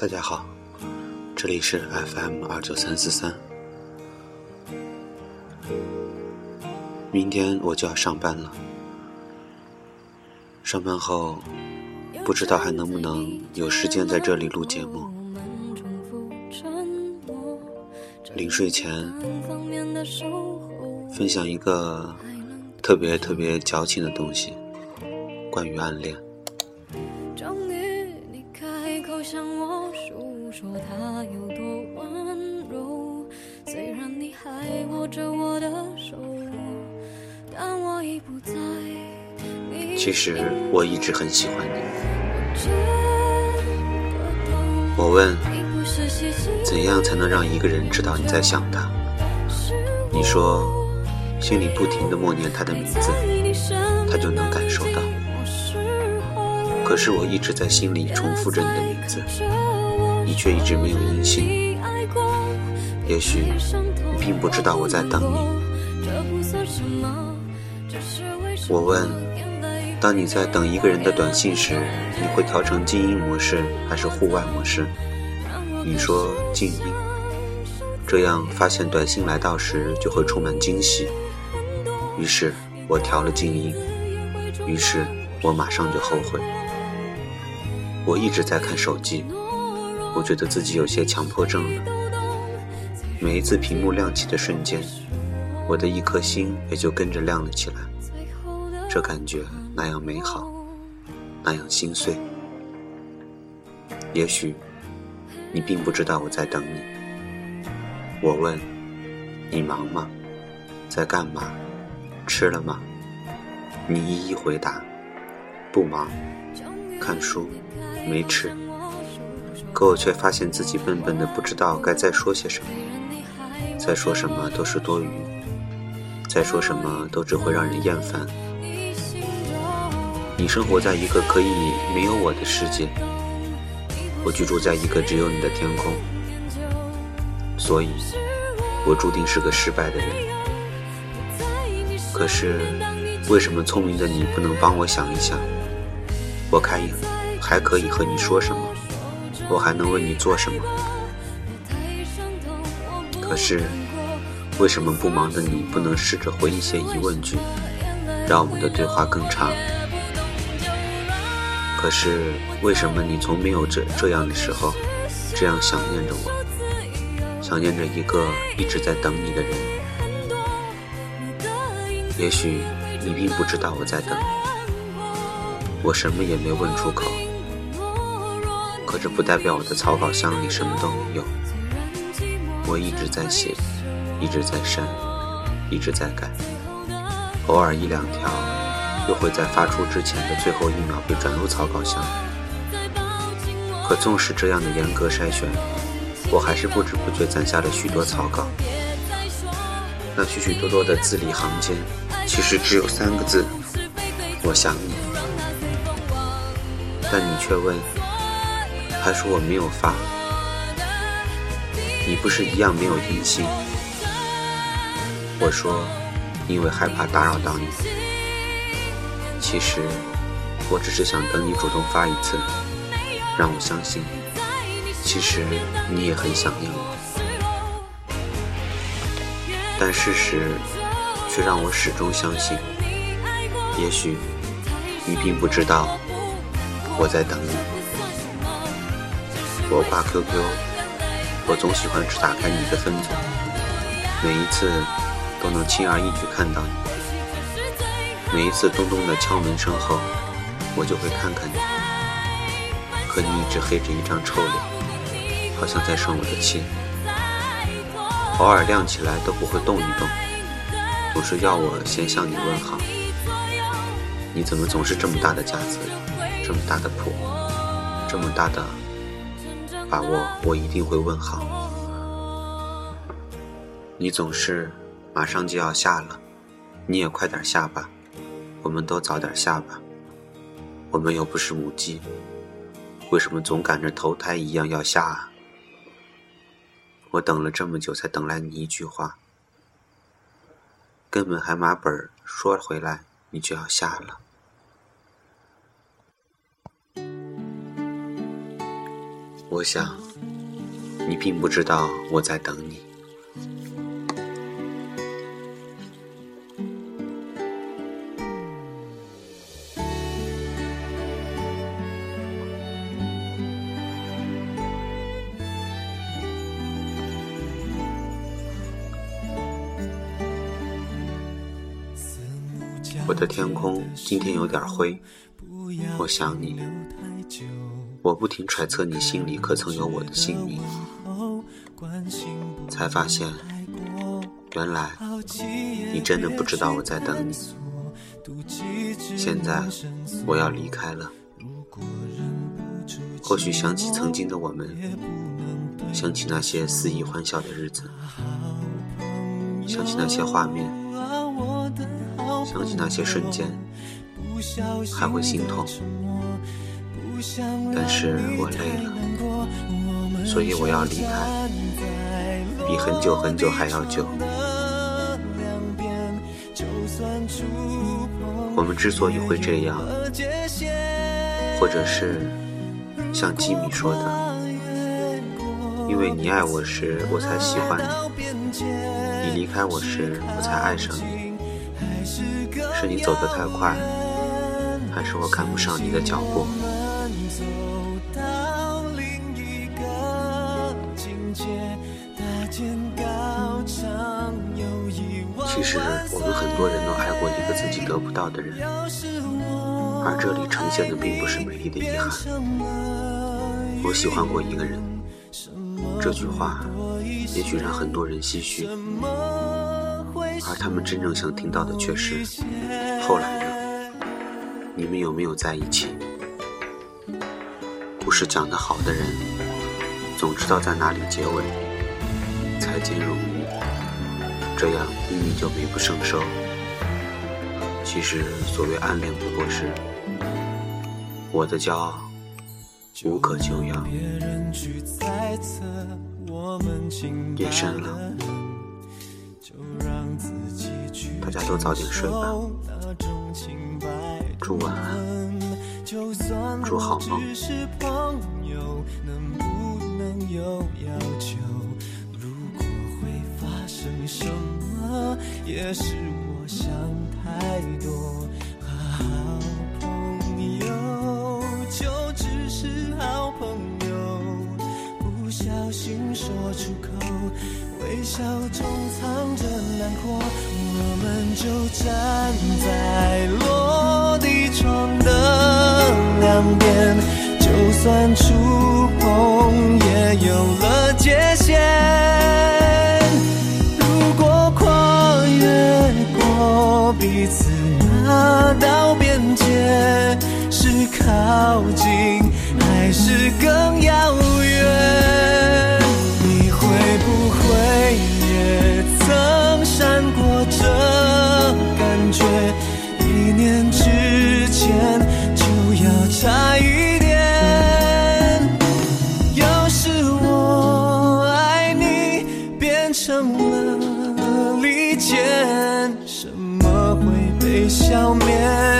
大家好，这里是 FM 二九三四三。明天我就要上班了，上班后不知道还能不能有时间在这里录节目。临睡前分享一个特别特别矫情的东西，关于暗恋。其实我一直很喜欢你。我问，怎样才能让一个人知道你在想他？你说，心里不停的默念他的名字，他就能感受到。可是我一直在心里重复着你的名字，你却一直没有音信。也许你并不知道我在等你。我问。当你在等一个人的短信时，你会调成静音模式还是户外模式？你说静音，这样发现短信来到时就会充满惊喜。于是我调了静音，于是我马上就后悔。我一直在看手机，我觉得自己有些强迫症了。每一次屏幕亮起的瞬间，我的一颗心也就跟着亮了起来。这感觉那样美好，那样心碎。也许你并不知道我在等你。我问你忙吗？在干嘛？吃了吗？你一一回答：不忙，看书，没吃。可我却发现自己笨笨的，不知道该再说些什么。再说什么都是多余，再说什么都只会让人厌烦。你生活在一个可以没有我的世界，我居住在一个只有你的天空，所以，我注定是个失败的人。可是，为什么聪明的你不能帮我想一想？我还还可以和你说什么？我还能为你做什么？可是，为什么不忙的你不能试着回一些疑问句，让我们的对话更长？可是，为什么你从没有这这样的时候，这样想念着我，想念着一个一直在等你的人？也许你并不知道我在等，我什么也没问出口，可这不代表我的草稿箱里什么都没有。我一直在写，一直在删，一直在改，偶尔一两条。又会在发出之前的最后一秒被转入草稿箱。可纵使这样的严格筛选，我还是不知不觉攒下了许多草稿。那许许多多的字里行间，其实只有三个字：我想你。但你却问，还说我没有发，你不是一样没有音信？我说，因为害怕打扰到你。其实，我只是想等你主动发一次，让我相信，其实你也很想念我。但事实却让我始终相信，也许你并不知道我在等你。我挂 QQ，我总喜欢只打开你的分组，每一次都能轻而易举看到你。每一次咚咚的敲门声后，我就会看看你，可你一直黑着一张臭脸，好像在生我的气。偶尔亮起来都不会动一动，总是要我先向你问好。你怎么总是这么大的架子，这么大的谱，这么大的把握？我一定会问好。你总是马上就要下了，你也快点下吧。我们都早点下吧，我们又不是母鸡，为什么总赶着投胎一样要下啊？我等了这么久，才等来你一句话，根本还马本说回来，你就要下了。我想，你并不知道我在等你。我的天空今天有点灰，我想你。我不停揣测你心里可曾有我的姓名，才发现，原来你真的不知道我在等你。现在我要离开了，或许想起曾经的我们，想起那些肆意欢笑的日子，想起那些画面，想起那些瞬间，还会心痛。但是我累了，所以我要离开，比很久很久还要久。我们之所以会这样，或者是像吉米说的，因为你爱我时我才喜欢你，你离开我时我才爱上你。是你走得太快，还是我赶不上你的脚步？其实我们很多人都爱过一个自己得不到的人，而这里呈现的并不是美丽的遗憾。我喜欢过一个人，这句话也许让很多人唏嘘，而他们真正想听到的却是：后来呢？你们有没有在一起？故事讲得好的人，总知道在哪里结尾才见容易，这样秘密就美不胜收。其实所谓暗恋，不过是我的骄傲无可救药。夜深了，大家都早点睡吧，祝晚安。祝好梦。有要求？如果会发生什么，也是我想太多。和好朋友，就只是好朋友。不小心说出口，微笑中藏着难过。我们就站在落地窗的。两边，就算触碰，有了界限。如果跨越过彼此那道边界，是靠近还是更遥消灭？